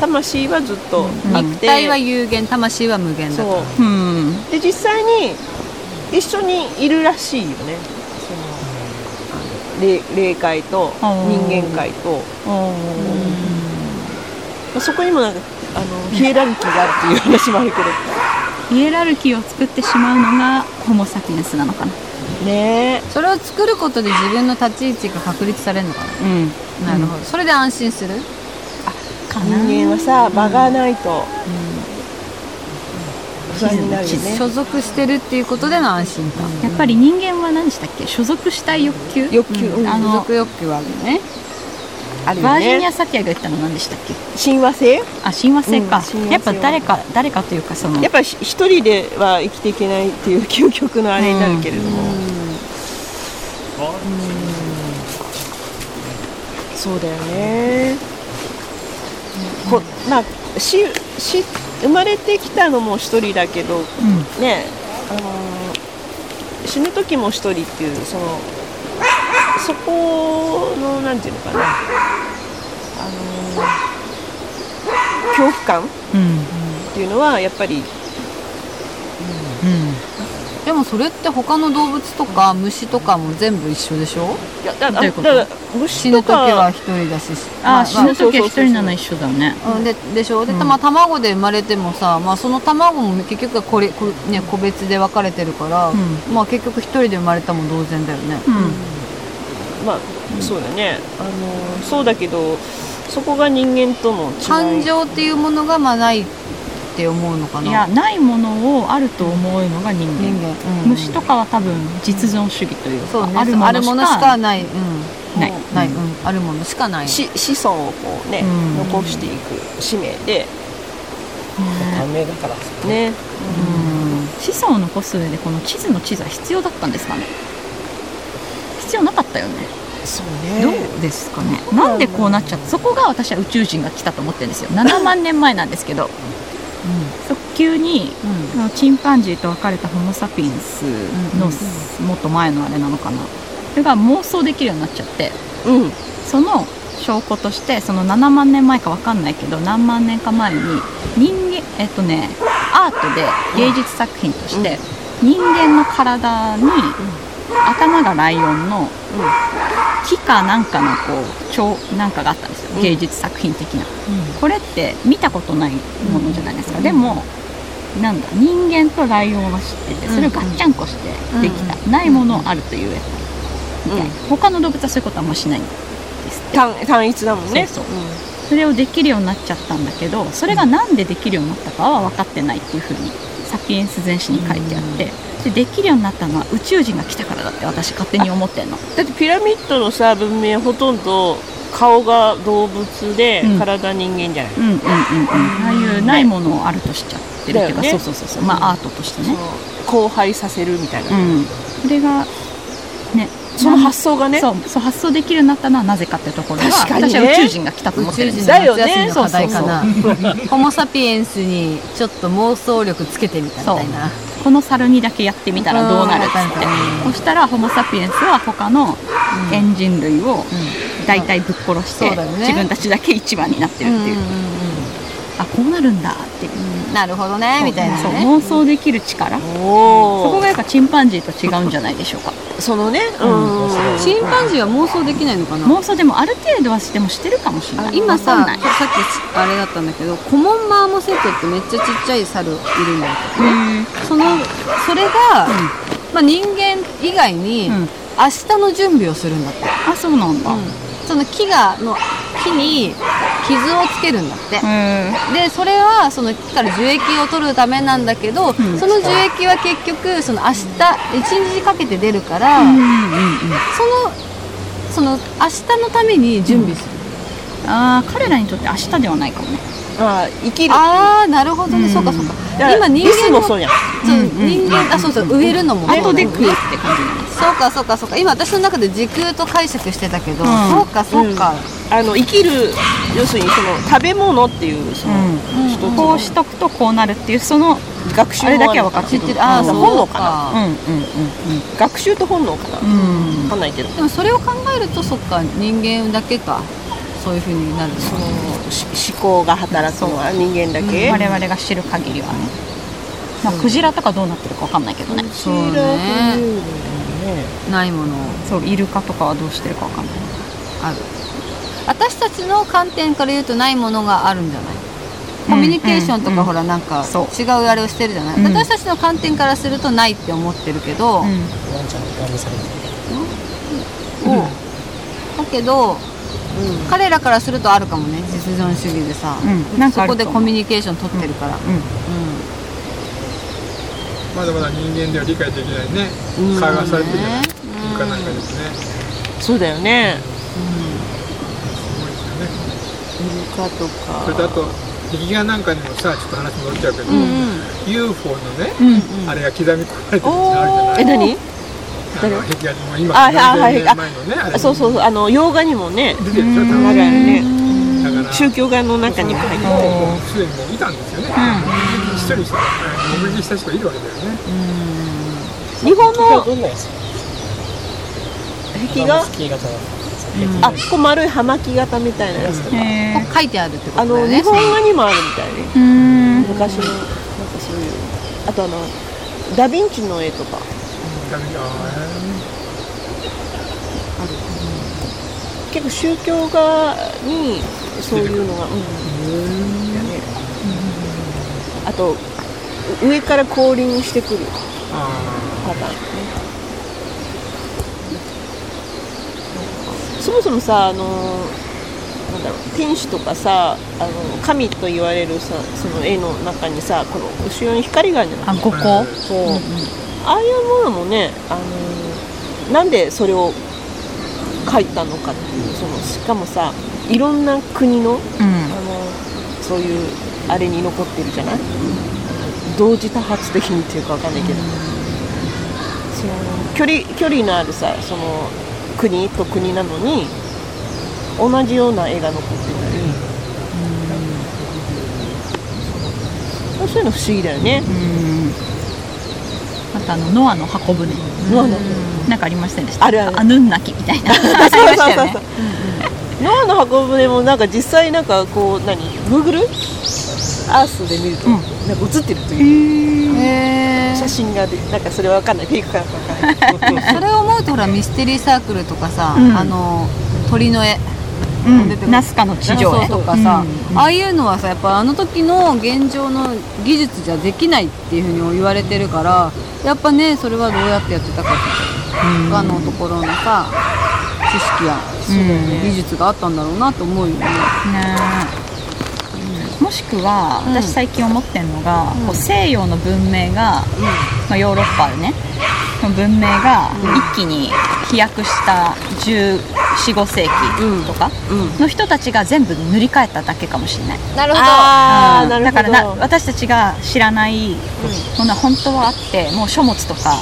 Speaker 4: 魂はずっとあって、
Speaker 3: 肉体は有限魂は無限だから
Speaker 4: そ
Speaker 2: う。
Speaker 4: で実際に一緒にいるらしいよね。そのあの霊霊界と人間界と。まあそこにもなんかあのヒエラルキーがあるっていう話もあるけど。
Speaker 2: ヒエラルキーを作ってしまうのがホモ・サピエンスなのかな。
Speaker 4: ね。
Speaker 3: それを作ることで自分の立ち位置が確立されるのか
Speaker 2: うん。
Speaker 3: な、なるほど。それで安心する。
Speaker 2: かな
Speaker 4: 人間はさ場がないと。不安になるよね。
Speaker 3: 所属してるっていうことでの安心感。
Speaker 2: やっぱり人間は何でしたっけ？所属したい欲求？
Speaker 4: 欲求、うん。
Speaker 2: あの
Speaker 3: 所属欲求はあるよね。
Speaker 4: あるよ
Speaker 2: バージニ
Speaker 4: ね
Speaker 2: ア・サティアが言ったの何でしたっけ？
Speaker 4: 親和性？
Speaker 2: あ親和性か、やっぱ誰か誰かというかその
Speaker 4: やっぱり一人では生きていけないっていう究極のあれになるけれども、そうだよね、こまあ死死生まれてきたのも一人だけど
Speaker 2: うん。
Speaker 4: ねあのー死ぬ時も一人っていうそのそこのなんていうのかな。あのー恐怖感
Speaker 2: うん。
Speaker 4: っていうのはやっぱり
Speaker 3: でもそれって他の動物とか虫とかも全部一緒でしょ？
Speaker 4: いやだだから虫と
Speaker 3: 死ぬ時は
Speaker 4: か
Speaker 3: 一人だし
Speaker 2: あ、死ぬ時は一人なの一緒だね。
Speaker 3: うん、ででしょ？で、
Speaker 2: うん。
Speaker 3: まあ、卵で生まれてもさ、まあ、その卵も結局はこれこれ、ね、個別で分かれてるから、
Speaker 2: うん。
Speaker 3: まあ、結局一人で生まれたも同然だよね、
Speaker 2: うん。
Speaker 4: まあそうだね。あのそうだけどそこが人間との違い。
Speaker 3: 感情っていうものがまあないって思うのかな？い
Speaker 2: やないものをあると思うのが人間。
Speaker 3: 人間、うん。
Speaker 2: 虫とかは多分実存主義というか
Speaker 3: そうね。
Speaker 2: ある
Speaker 3: あるものし
Speaker 2: か
Speaker 3: かない、うん、
Speaker 2: ない。
Speaker 3: ない、
Speaker 2: う
Speaker 3: うん。あるものしかない。
Speaker 4: し子孫をこうね、
Speaker 2: うん。
Speaker 4: 残していく使命で
Speaker 6: 短命だから
Speaker 4: ね。
Speaker 2: うん。子孫を残す上でこの地図の地図は必要だったんですかね？必要なかったよね。
Speaker 4: そう
Speaker 2: どう
Speaker 4: ね
Speaker 2: ですかね？なんでこうなっちゃった？そこが私は宇宙人が来たと思ってるんですよ。7万年前なんですけど急に
Speaker 3: うん。
Speaker 2: チンパンジーと別れたホモ・サピエンスのもっと前のあれなのかな。それが妄想できるようになっちゃって。
Speaker 4: うん。
Speaker 2: その証拠としてその7万年前か分かんないけど何万年か前に人間えっとねアートで芸術作品として人間の体に頭がライオンの木かなんかのこう蝶なんかがあったんですよ。芸術作品的な。これって見たことないものじゃないですか。でもなんだ人間とライオンは知っててそれをガッチャンコしてできた。ないものをあるというやつ。みたいな。他の動物はそういうことはあんましないんです
Speaker 4: 単単一だもんね。
Speaker 2: そうそれをできるようになっちゃったんだけどそれがなんでできるようになったかは分かってないっていうふうにサピエンス全史に書いてあって。ってできるようになったのは宇宙人が来たからだって私勝手に思ってんの。
Speaker 4: だってピラミッドのさ文明ほとんど顔が動物で、
Speaker 2: うん。
Speaker 4: 体人間じゃない、
Speaker 2: うんうんうんうん。ああいうないものをあるとしちゃってるっていうか、
Speaker 4: だよね。
Speaker 2: そうそうそうそう。まあアートとしてね。
Speaker 4: その荒廃させるみたいな、
Speaker 2: うん。それがね
Speaker 4: その発想がね。
Speaker 2: そうそう発想できるようになったのはなぜかってところは
Speaker 4: 確かにね。
Speaker 2: 私は宇宙人が来たと思ってる。んですよ
Speaker 3: かな
Speaker 2: そうそう
Speaker 3: ホモ・サピエンスにちょっと妄想力つけてみたみたいな。
Speaker 2: この猿にだけやってみたらどうなるって。
Speaker 3: うん。
Speaker 2: そしたらホモ・サピエンスは他のエンジン類を大体ぶっ殺して、自分たちだけ一番になってるっていう、あこうなるんだ。っていう、
Speaker 3: なるほどね。みたいな
Speaker 2: そう。
Speaker 3: ね
Speaker 2: 妄想できる力。そこがやっぱチンパンジーと違うんじゃないでしょうか。
Speaker 4: そのねうん、
Speaker 3: チンパンジーは妄想できないのかな。
Speaker 2: 妄想でもある程度はしてもしてるかもしれない。
Speaker 3: 今ささっきあれだったんだけどコモンマーモセットってめっちゃちっちゃい猿いるんだけどねそのそれが、まあ、人間以外に、
Speaker 2: うん。
Speaker 3: 明日の準備をするんだって、
Speaker 2: あそうなんだ、
Speaker 3: その木がの木に傷をつけるんだって、
Speaker 2: へ
Speaker 3: でそれはその木から樹液を取るためなんだけど、
Speaker 2: ん。
Speaker 3: その樹液は結局その明日一日かけて出るから、
Speaker 2: うんうんうん
Speaker 3: そのその明日のために準備する、
Speaker 2: ああ彼らにとって明日ではないかもね。
Speaker 4: あー生きる。
Speaker 3: ああなるほどね、そうかそうか。今人間の
Speaker 4: もそうやん。
Speaker 3: そう人間あそうそう植えるのもそう
Speaker 2: 後で
Speaker 3: だ
Speaker 2: 食うって感じなんです
Speaker 3: そうかそうかそうか。今私の中で時空と解釈してたけど、
Speaker 2: ん。
Speaker 3: そうかそうか、
Speaker 4: あの生きる要するにその食べ物っていうその、
Speaker 2: うん。こうしとくとこうなるっていうその
Speaker 4: 学習
Speaker 2: あれだけは分か
Speaker 4: っ
Speaker 2: ってる。
Speaker 3: ああ
Speaker 4: 本能か。
Speaker 2: うんうんうん
Speaker 4: 学習と本能かな、わ
Speaker 2: うん。
Speaker 4: かんないけど。
Speaker 3: でもそれを考えるとそっか人間だけか。そういうふうになるの。
Speaker 4: そ思考が働くのは人間だけ、
Speaker 2: 我々が知る限りは。ねまあクジラとかどうなってるか分かんないけどね。
Speaker 3: そうねないもの
Speaker 2: そうイルカとかはどうしてるか分かんない。
Speaker 3: ある。私たちの観点から言うとないものがあるんじゃない？コミュニケーションとかほらなんか
Speaker 2: そう。
Speaker 3: 違うあれをしてるじゃない、
Speaker 2: うん。
Speaker 3: 私たちの観点からするとないって思ってるけど、
Speaker 2: うん。
Speaker 6: ワンちゃん
Speaker 3: だけど、彼らからするとあるかもね。実存主義でさ、
Speaker 2: うん。なんか
Speaker 3: そこでコミュニケーション取ってるから、うん。
Speaker 2: うん
Speaker 5: まだまだ人間では理解できないね
Speaker 4: うん。
Speaker 5: 会話されてるじゃない
Speaker 3: ね
Speaker 5: イルカなんかですね。
Speaker 4: そうだよね。
Speaker 5: すごいですよね。
Speaker 4: イルカとか。
Speaker 5: それとあと壁画なんかにもさちょっと話戻っちゃうけど、
Speaker 3: うん
Speaker 5: UFO のね、
Speaker 2: うん
Speaker 5: あれが刻み込まれてるあるじゃない
Speaker 4: え何？
Speaker 5: あの壁画にも今前のねあれ
Speaker 4: あそうそうそう。あの洋画にもね。
Speaker 5: 出てるでしょ
Speaker 4: ね。
Speaker 5: だから
Speaker 4: 宗教画の中にも入ってる。
Speaker 5: すでにもういたんですよね、一人した目撃した人がいるわけだよね、
Speaker 4: 日本の
Speaker 6: どんなやつ
Speaker 4: 壁画あこう丸い葉巻型みたいなやつとか。
Speaker 3: 書いてあるってこ
Speaker 4: あの
Speaker 3: とだよね
Speaker 4: 日本画にもあるみたいね
Speaker 2: ーうん。
Speaker 4: 昔のなんかそういうあとあのダ・ヴィンチの絵とか。
Speaker 5: ダメだ
Speaker 4: 結構宗教画にそういうのがうん。だねあと上から降臨してくる
Speaker 5: あ
Speaker 4: パターンね。そもそもさあのなんだろう天使とかさあの神と言われるさその絵の中にさこの後ろに光があるじゃない。
Speaker 2: あ五個
Speaker 4: そう、ああいうものもねあのなんでそれを描いたのかっていうそのしかもさいろんな国の
Speaker 2: うん。
Speaker 4: あのそういうあれに残ってるじゃない？同時多発的にっていうかわかんないけど、その距離距離のあるさその国と国なのに同じような絵が残ってたり、うん。そういうの不思議だよね。
Speaker 2: うん。あとあのノアの箱舟。
Speaker 4: ノアの
Speaker 2: なんかありませんでした
Speaker 4: ある。ある
Speaker 2: アヌンナキみたいな
Speaker 4: そうそうそうそうノアの箱舟もなんか実際なんかこう何？Google アースで見ると
Speaker 2: うん
Speaker 4: なんか映ってるという
Speaker 3: へ
Speaker 4: 写真がでなんかそれわかんないフェイクかかんない
Speaker 3: それを思うとほらミステリーサークルとかさ、
Speaker 2: うん
Speaker 3: あの鳥の絵
Speaker 2: うんナスカの地上絵
Speaker 3: とかさ、
Speaker 2: うん
Speaker 3: ああいうのはさやっぱあの時の現状の技術じゃできないっていうふうに言われてるからやっぱねそれはどうやってやってたかって他のところのさ知識や、技術があったんだろうなと思うよね。
Speaker 2: ねもしくは
Speaker 3: うん。
Speaker 2: 私最近思ってるのが、
Speaker 3: うん。
Speaker 2: こう西洋の文明が、まあ、ヨーロッパでね。の文明が一気に飛躍した1415世紀とかの人たちが全部塗り替えただけかもしれない、
Speaker 3: なるほど。
Speaker 2: うん。
Speaker 4: あーなるほど。
Speaker 2: だからな私たちが知らないものは本当はあってもう書物とか、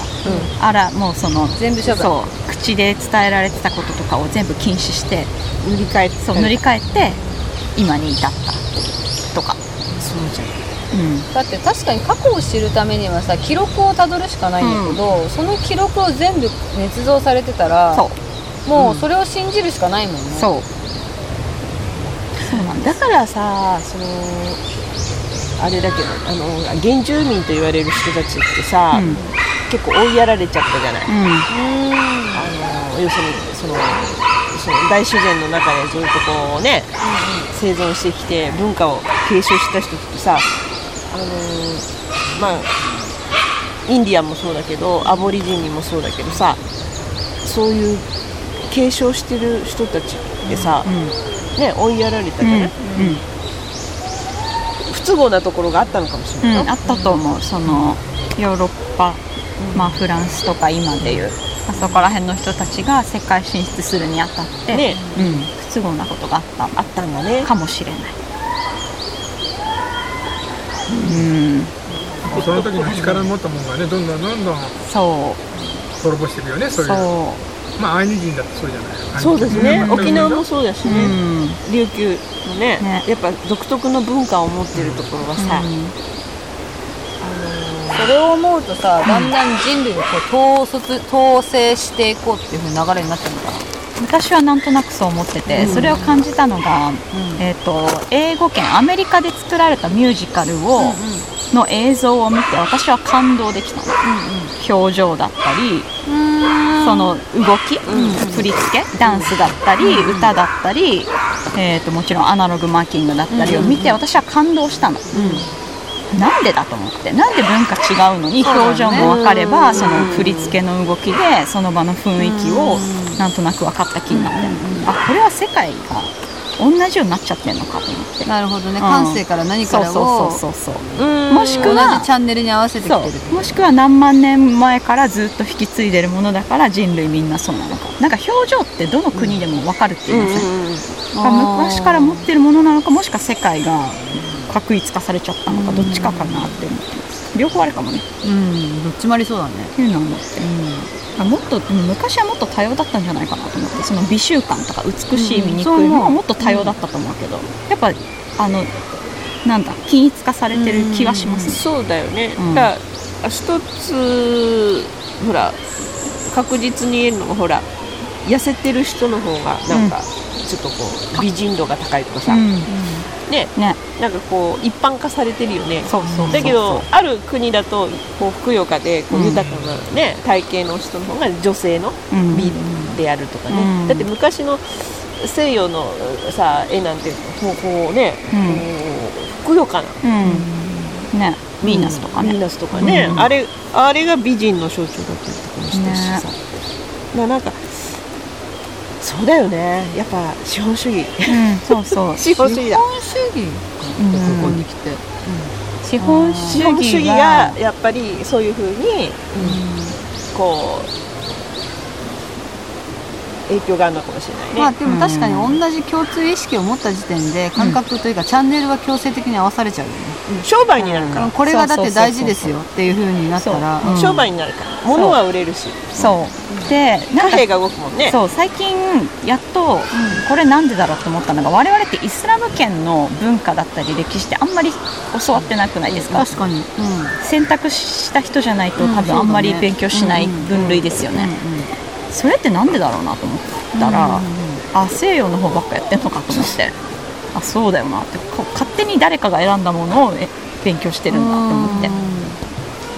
Speaker 2: あらもうその
Speaker 3: 全部
Speaker 2: そう口で伝えられてたこととかを全部禁止して
Speaker 4: 塗り替えて。
Speaker 2: そう塗り替えて今に至ったとか、
Speaker 4: そうじゃん。
Speaker 2: うん、
Speaker 3: だって確かに過去を知るためにはさ記録をたどるしかないんだけど、その記録を全部捏造されてたら
Speaker 2: そう
Speaker 3: もうそれを信じるしかないもんね、
Speaker 2: そう。そうなんだ。
Speaker 4: だからさそのあれだけどあの原住民と言われる人たちってさ、
Speaker 2: うん。
Speaker 4: 結構追いやられちゃったじゃない、
Speaker 2: うん。
Speaker 4: あの要するにそのその大自然の中でずっとこうね、生存してきて文化を継承した人ってさあのまあインディアンもそうだけどアボリジニもそうだけどさそういう継承してる人たちってさ、ね、追いやられたじゃない、不都合なところがあったのかもしれない。よ、
Speaker 2: うん、あったと思う。そのヨーロッパ、まあ、フランスとか今でいうあそこら辺の人たちが世界進出するにあたって、
Speaker 4: ね。
Speaker 2: うん、不都合なことがあった
Speaker 4: あったんだね。
Speaker 2: かもしれない。うん。
Speaker 5: その時の力持ったものがねどんどんどんどん
Speaker 2: そう。
Speaker 5: 滅ぼしていくよねそういう。
Speaker 2: そ
Speaker 5: まあアイヌ人だってそうじゃない。
Speaker 4: そうですね。
Speaker 5: うん
Speaker 4: 沖縄もそうだし
Speaker 2: う、う
Speaker 4: ね、
Speaker 2: ん。
Speaker 4: 琉球のね
Speaker 2: ね。
Speaker 4: やっぱ独特の文化を持ってるところはさ、
Speaker 3: それを思うとさだんだん人類をこう統率統制していこうっていう風に流れになっちゃうのかな
Speaker 2: 私はなんとなくそう思ってて、それを感じたのが、えー、と英語圏アメリカで作られたミュージカルを、の映像を見て私は感動できたの、表情だったりその動き、振り付けダンスだったり、歌だったり、えー、ともちろんアナログマーキングだったりを見て、私は感動したの、なんでだと思ってなんで文化違うのに表情も分かればそ,、の振り付けの動きでその場の雰囲気をなんとなく分かった気になって、あこれは世界が同じようになっちゃってるのかと思って。
Speaker 3: なるほどね。
Speaker 2: ん。
Speaker 3: 感性から何からを
Speaker 2: そうそうそうそう
Speaker 4: う。ん。
Speaker 2: もしく
Speaker 3: 同
Speaker 2: は
Speaker 3: じチャンネルに合わせてき
Speaker 2: そ
Speaker 3: てる
Speaker 2: う。もしくは何万年前からずっと引き継いでるものだから人類みんなそうなのかなんか表情ってどの国でも分かるって言いません、だから昔から持ってるものなのかもしくは世界が確一化されちゃったのかどっちかかなって思ってます。両方あるかもね。
Speaker 3: うんどっちもありそうだね。
Speaker 2: っていうのは思って、あもっと昔はもっと多様だったんじゃないかなと思ってその美習慣とか美しい
Speaker 3: うん
Speaker 2: 醜
Speaker 3: そう思う
Speaker 2: いももっと多様だったと思うけど、やっぱあのなんだ均一化されてる気がしますね、
Speaker 4: そうだよね、
Speaker 2: うん。
Speaker 4: だから一つほら確実に言えるのがほら痩せてる人の方がなんかちょっとこう美人度が高いとかさ、
Speaker 2: うん
Speaker 4: ね。
Speaker 2: ね。
Speaker 4: なんかこう一般化されてるよね。
Speaker 2: そうそう
Speaker 4: だけどある国だとこうふくよかでこう
Speaker 2: うん。
Speaker 4: 豊かな、ね体型の人の方が女性の
Speaker 2: うん。
Speaker 4: 美であるとかね、
Speaker 2: うん。
Speaker 4: だって昔の西洋のさ絵なんてこうこうね、
Speaker 2: う
Speaker 4: ふくよかな
Speaker 2: うん。ね。ヴィーナスとかね、
Speaker 4: ヴィーナスとかね、
Speaker 2: うん。
Speaker 4: あれあれが美人の象徴だったりとかもしたしさ、まあなんかそうだよね。やっぱ資本主義。
Speaker 2: うん、そうそう。
Speaker 4: 資本主義だ。
Speaker 3: 資本主義
Speaker 2: うん。
Speaker 3: ここに来て、
Speaker 2: 資本主
Speaker 4: 義がやっぱりそういうふうに、こう影響があるのかもしれないね、
Speaker 3: まあでも確かに同じ共通意識を持った時点で感覚というかチャンネルは強制的に合わされちゃうよね、
Speaker 4: うん。商売になるから、
Speaker 3: これがだって大事ですよっていう風になったら。
Speaker 4: 商売になるから。物は売れるし。
Speaker 2: そう。で
Speaker 4: 貨幣が動くもんね。
Speaker 2: そう最近やっとこれなんでだろうと思ったのが我々ってイスラム圏の文化だったり歴史ってあんまり教わってなくないですか？
Speaker 3: 確かに、うん。
Speaker 2: 選択した人じゃないと
Speaker 3: うん
Speaker 2: 多分あんまり勉強しない分類ですよね。
Speaker 3: うん
Speaker 2: それってなんでだろうなと思ったらあ西洋の方ばっかやってんのかと思って。あそうだよなって。こ勝手に誰かが選んだものをえ勉強してるんだと思って。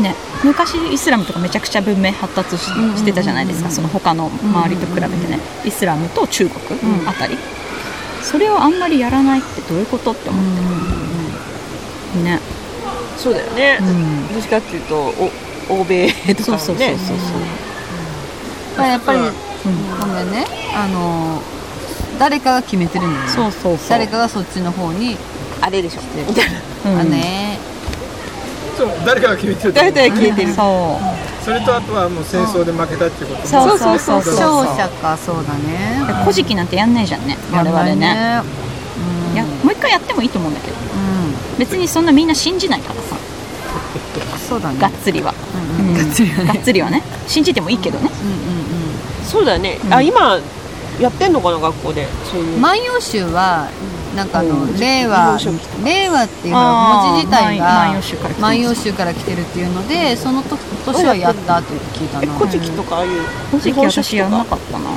Speaker 2: ね、昔イスラムとかめちゃくちゃ文明発達ししてたじゃないですか、その他の周りと比べてね、イスラムと中国あたり、それをあんまりやらないってどういうことって思って、ね、
Speaker 4: そうだよね、
Speaker 2: うん。
Speaker 4: どっちかっていうとお欧米とかもね。
Speaker 2: そうそうそうそう
Speaker 3: まあやっぱり、
Speaker 4: うん。
Speaker 3: ごめん。ねあの誰かが決めてるんだよね。
Speaker 2: そうそうそう。
Speaker 3: 誰かがそっちの方に
Speaker 4: あれでしょ。みたいな。
Speaker 2: うん。
Speaker 3: あね。
Speaker 5: そう誰かが決めてる
Speaker 4: 誰々が決めてる。
Speaker 2: そう。
Speaker 5: それとあとはもう戦争で負けたっていうこと
Speaker 2: そうそうそう。そう
Speaker 3: 勝者かそうだね。
Speaker 2: で古事記なんてやんないじゃんね。我々ね。
Speaker 3: やんない
Speaker 2: いやもう一回やってもいいと思うんだけど。
Speaker 3: うん。
Speaker 2: 別にそんなみんな信じないからさ。
Speaker 3: そうだね。
Speaker 2: がっつりは、うんがっつりはねがっつりはね。信じてもいいけどね
Speaker 4: そうだね、あ今やってんのかな学校で。そういう。
Speaker 3: 万葉集はなんかあの令和
Speaker 4: 日本書紀とか。
Speaker 3: 令和っていうの
Speaker 2: あ
Speaker 3: は
Speaker 2: ー
Speaker 3: 文字自体が
Speaker 2: 万葉集から来てます
Speaker 3: 万葉集から来てるっていうのでその時年はやったって聞いたな。
Speaker 4: え古事記とかああいう。
Speaker 2: 古事記私やんなかったな。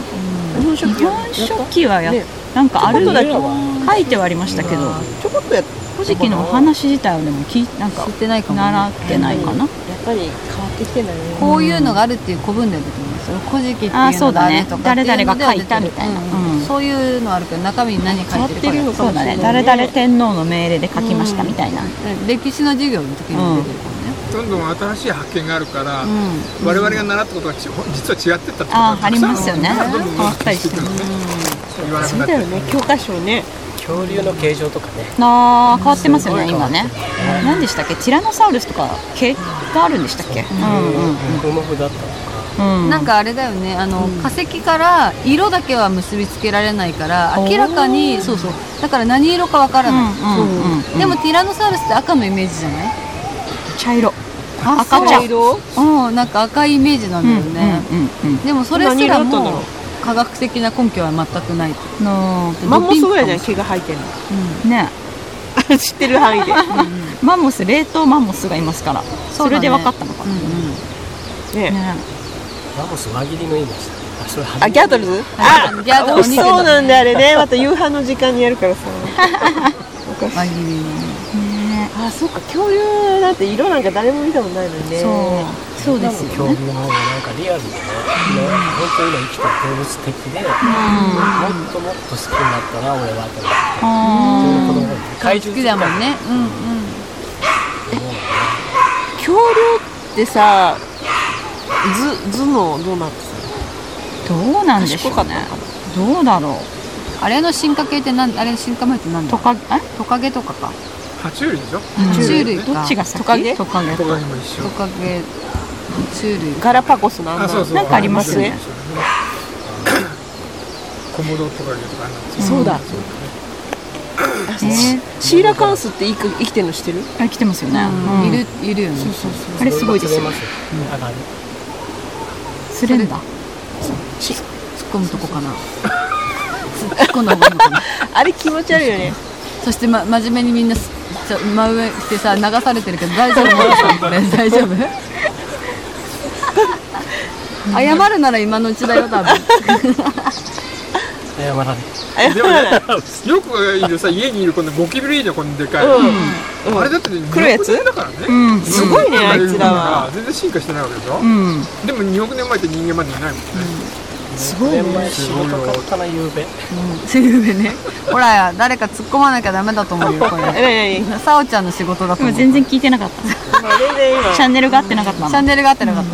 Speaker 4: 日本書紀
Speaker 2: 日本書紀はや
Speaker 4: ね。
Speaker 2: なんかある
Speaker 4: とだけ
Speaker 2: 書いてはありましたけど
Speaker 4: ちょこっとやっ
Speaker 2: 古事記のお話自体はでも聞いなんか
Speaker 3: 知ってないかもね。
Speaker 2: 習ってないかな、
Speaker 4: やっぱり変わってきてんだね。
Speaker 3: こういうのがあるっていう古文で出てますよ古事記っていうのがあ
Speaker 2: そうだね
Speaker 3: るとかっていうので
Speaker 2: 誰々が書いたみたいな。
Speaker 3: うんうん
Speaker 2: うん
Speaker 3: そういうのあるけど中身に何書いてるか
Speaker 4: 変わってるのか
Speaker 2: そうだね。誰々天皇の命令で書きましたみたいな、
Speaker 3: 歴史の授業の時に出てるか
Speaker 5: どんどん新しい発見があるから、
Speaker 3: らね
Speaker 5: 我々が習ったことがち実は違ってたってことが
Speaker 2: ありますよね。変わったりして
Speaker 5: していくのね。そう言わなく
Speaker 4: そうだよね。教科書ね。
Speaker 6: 恐竜の形状とかね。
Speaker 2: あー変わってますよね。今ね。何でしたっけティラノサウルスとか毛があるんでしたっけ
Speaker 6: モフモフだった
Speaker 2: うん。
Speaker 3: なんかあれだよね。あの、化石から色だけは結びつけられないから明らかにそうそう。だから何色かわからない、
Speaker 2: うんうんうん
Speaker 3: でもティラノサウルスって赤のイメージじゃない？
Speaker 2: 茶色。
Speaker 3: あ
Speaker 2: 赤茶。
Speaker 4: 茶色？
Speaker 3: うん。なんか赤いイメージなんだよね、
Speaker 2: うんうんうん。
Speaker 3: でもそれすらも科学的な根拠は全くない。
Speaker 2: うん。の
Speaker 4: マンモスぐらいじゃない？毛が生えてる
Speaker 2: ね。
Speaker 4: の 知ってる範囲で。
Speaker 2: マンモス冷凍マンモスがいますから。そ,、れで分かったのかな、
Speaker 4: ね。
Speaker 2: ね
Speaker 6: マンモス輪切りの意味でしたあそれ
Speaker 4: あギャトル？ズあ
Speaker 3: ギャトル
Speaker 4: 美味しそうなんであれね。また夕飯の時間にやるからさ。
Speaker 3: 輪切り
Speaker 2: ね
Speaker 4: あそっか恐竜だって色なんか誰も見たことないのにね。
Speaker 2: そう。そうですよね。
Speaker 6: 恐竜の方がなんかリアルでね、ね本当に今生きてる動物的で、もっともっと好きになったな俺はと思って。
Speaker 2: あ
Speaker 6: 子供の頃怪
Speaker 3: 好きだもんね。うんうん。
Speaker 4: 恐竜ってさ図図のどうなって
Speaker 2: ーどうなんでしょうね。どうだろう。
Speaker 3: あれの進化系ってなんあれの進化前ってなんだ？
Speaker 2: トカえ？
Speaker 3: トカゲとかか。
Speaker 5: 爬虫類でしょ？
Speaker 3: 爬虫類か。
Speaker 2: どっちが先？
Speaker 4: トカゲ？
Speaker 2: トカゲ。
Speaker 5: トカゲも一緒。
Speaker 3: トカゲ爬虫類
Speaker 4: たガラパゴスのあんな
Speaker 5: あそうそう。
Speaker 2: なんかありますね。
Speaker 5: コモドトカゲとかあんなんですよ
Speaker 4: そうだ。
Speaker 2: ね
Speaker 4: シーラカンスって生き生きてるの知ってる？
Speaker 2: あ来てますよね、うん。
Speaker 3: いるいるよね。
Speaker 2: あれすごいですよ。
Speaker 6: 釣れまする
Speaker 2: んだ。
Speaker 3: 突っ込むとこかな。突っ込んだ方がいいのかな。
Speaker 4: あれ気持ち悪いよね。
Speaker 3: そして、ま、真面目にみんな真上してさ流されてるけど大丈夫？こ れ大丈夫？謝るなら今のうちだよ多分
Speaker 6: 謝られ
Speaker 5: でもねよくいるさ家にいるこのゴキブリいいじゃんこんなでかい、
Speaker 4: うん。
Speaker 5: あれだってね
Speaker 4: 黒いやつ
Speaker 5: ？2億年だからね、
Speaker 2: うん。
Speaker 4: すごいねあいつらは。
Speaker 5: 全然進化してないわけでしょ、
Speaker 2: うん。
Speaker 5: でも2億年前って人間までいないもんね、
Speaker 6: すごいね。仕事買ったなゆうべ
Speaker 3: セルベね。ほら誰か突っ込まなきゃダメだと思うよこれ。さおちゃんの仕事だと思う。
Speaker 2: 今全然聞いてなかった。
Speaker 4: まあ全然今
Speaker 2: チャンネルが合ってなかったの。
Speaker 3: チャンネルがあってなかった、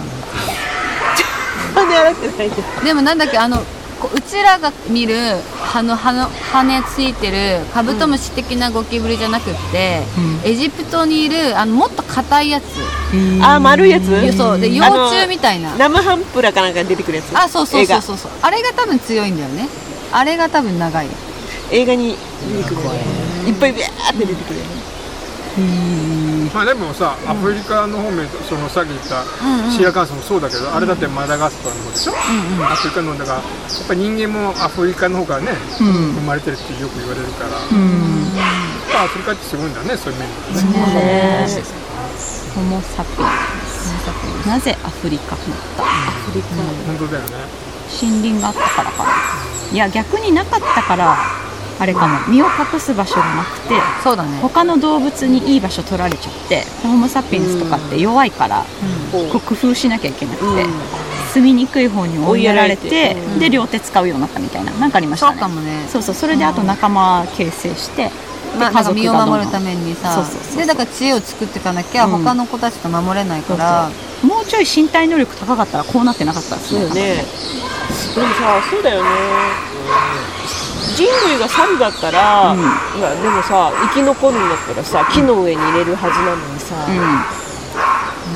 Speaker 4: なんで洗ってない
Speaker 3: でもなんだっけあのこうちらが見る羽の羽の羽ついてるカブトムシ的なゴキブリじゃなくって、エジプトにいるあのもっと硬いやつ、
Speaker 4: あ丸いやつ。
Speaker 3: そうで幼虫みたいな。
Speaker 4: 生ハンプラかなんか出てくるやつ。
Speaker 3: あそうそうそうそう。そうあれが多分強いんだよね。あれが多分長い。
Speaker 4: 映画にい。っぱいビャーって出てくるよね
Speaker 5: まあでもさアフリカの方面そのさっき言ったシーラカンスもそうだけど、あれだってマダガスカルの方でしょ、アフリカのだからやっぱ人間もアフリカの方からね、生まれてるってよく言われるから、まあアフリカってすごいんだねそういう面ではね。
Speaker 2: ホモ・サピエンス。なぜアフリカだった？
Speaker 5: 本当だよね。
Speaker 2: 森林があったからかな。いや逆になかったからあれかも。身を隠す場所がなくて
Speaker 3: そうだね。
Speaker 2: 他の動物にいい場所取られちゃってホモ・サピエンスとかって弱いから、こう工夫しなきゃいけなくて、住みにくい方に追いやられて
Speaker 4: うん。
Speaker 2: で両手使うようになったみたいななんかありまし
Speaker 3: そう
Speaker 2: たね
Speaker 3: かもね。
Speaker 2: そうそうそれであと仲間形成して、
Speaker 3: まあ、
Speaker 2: で
Speaker 3: なんか身を守るためにさ
Speaker 2: そうそうそう
Speaker 3: でだから知恵を作っていかなきゃ
Speaker 2: うん。
Speaker 3: 他の子たちと守れないから、
Speaker 2: もうちょい身体能力高かったらこうなってなかったですね。
Speaker 4: そうよね。でもさそうだよね人類が猿だったら、いやでもさ生き残るんだったらさ木の上に入れるはずなのにさ、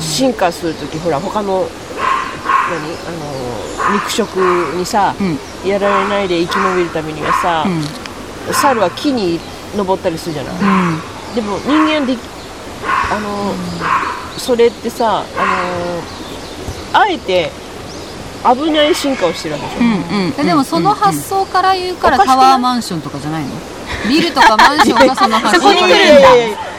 Speaker 4: 進化する時ほら他の何あの肉食にさ、
Speaker 2: うん。
Speaker 4: やられないで生き延びるためにはさ、猿は木に登ったりするじゃない、でも人間できあの、それってさあのあえて危ない進化をしてるわけでしょ、
Speaker 2: うんうん
Speaker 3: えでもその発想から言うからタワーマンションとかじゃないの？ビルとかマンションが その発想
Speaker 2: そこに来る。んだ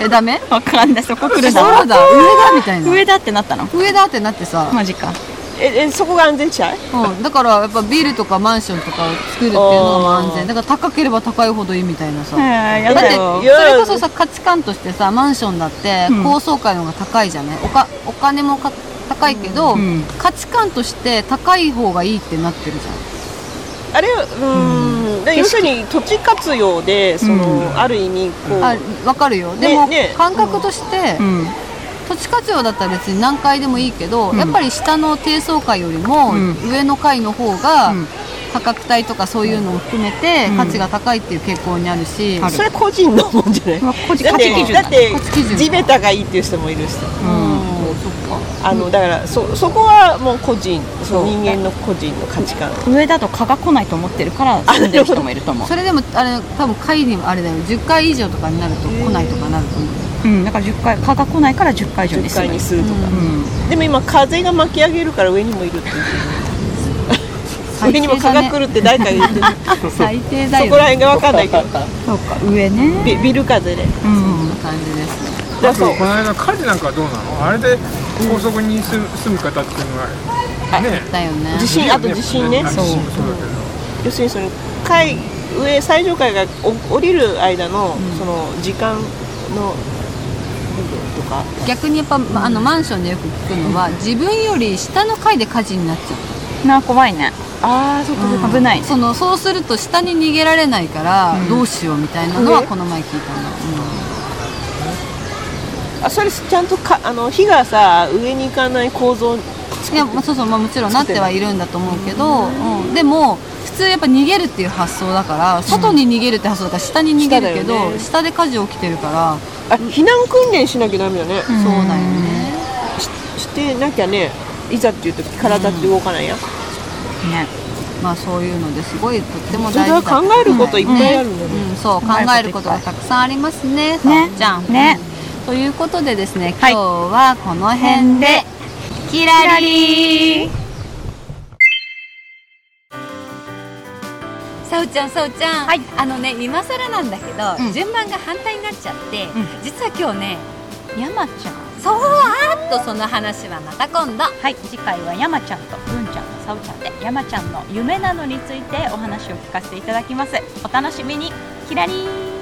Speaker 3: えダメ？
Speaker 2: わかんない。そこ来る
Speaker 3: そう
Speaker 2: な
Speaker 3: だ。上だみたいな。
Speaker 2: 上だってなったの？
Speaker 3: 上だってなってさ、
Speaker 2: マジか。
Speaker 4: ええそこが安全地帯？
Speaker 3: うん、だからやっぱビルとかマンションとかを作るっていうのが安全。だから高ければ高いほどいいみたいなさ、
Speaker 2: や
Speaker 3: だってそれこそさ価値観としてさマンションだって
Speaker 2: うん。
Speaker 3: 高層階の方が高いじゃない？おかお金もか高いけど、
Speaker 2: うん。
Speaker 3: 価値観として高い方がいいってなってるじ
Speaker 4: あれはうん、で要するに土地活用でその、
Speaker 2: うん。
Speaker 4: ある意味こう。
Speaker 3: ゃんあわかるよ。でも、
Speaker 4: ね。
Speaker 3: 感覚として、
Speaker 2: うん。
Speaker 3: 土地活用だったら別に何階でもいいけど、
Speaker 2: うん。
Speaker 3: やっぱり下の低層階よりも
Speaker 2: うん。
Speaker 3: 上の階の方が
Speaker 2: うん。
Speaker 3: 価格帯とかそういうのを含めて
Speaker 2: うん。
Speaker 3: 価値が高いっていう傾向にあるし、
Speaker 2: ある
Speaker 4: それ個人のもんじゃない？
Speaker 2: まあ個人
Speaker 4: だって
Speaker 2: だ
Speaker 4: だって地べたがいいっていう人もいるし。
Speaker 3: うん
Speaker 4: あのだからそそこはもう個人その人間の個人の価値観。
Speaker 2: 上だと蚊が来ないと思ってるから住んでる人もいると思う。
Speaker 3: それでもあれ多分階にもあれだよ10階以上とかになると来ないとかなると思う。
Speaker 2: うんだから10回蚊が来ないから10回以上に
Speaker 4: 10
Speaker 2: する。
Speaker 4: 階にするとか、
Speaker 2: うん。
Speaker 4: でも今風が巻き上げるから上にもいるって言って
Speaker 3: 最低だね
Speaker 4: る上にも蚊が来るって誰かが言ってる。
Speaker 3: 最低だよ。
Speaker 4: そこら辺が分かんないけど。
Speaker 2: そうか上ね。
Speaker 4: ビビル風で。
Speaker 2: うん。
Speaker 3: そんな感じですね
Speaker 4: だからそう。
Speaker 5: この間火事なんかはどうなの？あれで高速に住む住む方っていうのはね。
Speaker 3: だよね。
Speaker 4: 地震あと地震ね。
Speaker 5: あ地震もそうだけど。
Speaker 4: 要するにその階上最上階がお降りる間の、その時間の部分とか。
Speaker 3: 逆にやっぱ、まあのマンションでよく聞くのは自分より下の階で火事になっちゃう
Speaker 2: な怖いね。
Speaker 4: ああそっか
Speaker 2: 危ない。ね
Speaker 3: そのそうすると下に逃げられないからどうしようみたいなのはこの前聞いたの、
Speaker 4: あそれちゃんとかあの火がさ上に行かない構造
Speaker 3: うんいやまあそうそう、まあ、もちろんなってはいるんだと思うけど、うん。でも普通やっぱ逃げるっていう発想だから外に逃げるって発想だから下に逃げるけど、
Speaker 4: ね。
Speaker 3: 下で火事起きてるから、
Speaker 4: あ避難訓練しなきゃダメだね、
Speaker 3: そうだよね。
Speaker 4: ししてなきゃねいざっていう時体って動かないや、
Speaker 2: ね。
Speaker 3: まあそういうのですごいとっても大事だ
Speaker 4: は考えることいっぱいあるんだね、
Speaker 3: うん、そう考えることがたくさんありますね、
Speaker 2: ね
Speaker 3: さっちゃん。
Speaker 2: ね
Speaker 3: ということでですね、
Speaker 2: はい。
Speaker 3: 今日はこの辺で、キラリ。ー
Speaker 7: さおちゃんさおちゃん、
Speaker 2: はい。
Speaker 7: あのね今更なんだけど、
Speaker 2: うん。
Speaker 7: 順番が反対になっちゃって、
Speaker 2: ん。
Speaker 7: 実は今日ね
Speaker 2: 山ちゃん。
Speaker 7: そう。あっとその話はまた今度。
Speaker 2: はい。次回は山ちゃんと文ちゃんとさおちゃんで山ちゃんの夢なのについてお話を聞かせていただきます。お楽しみに。キラリー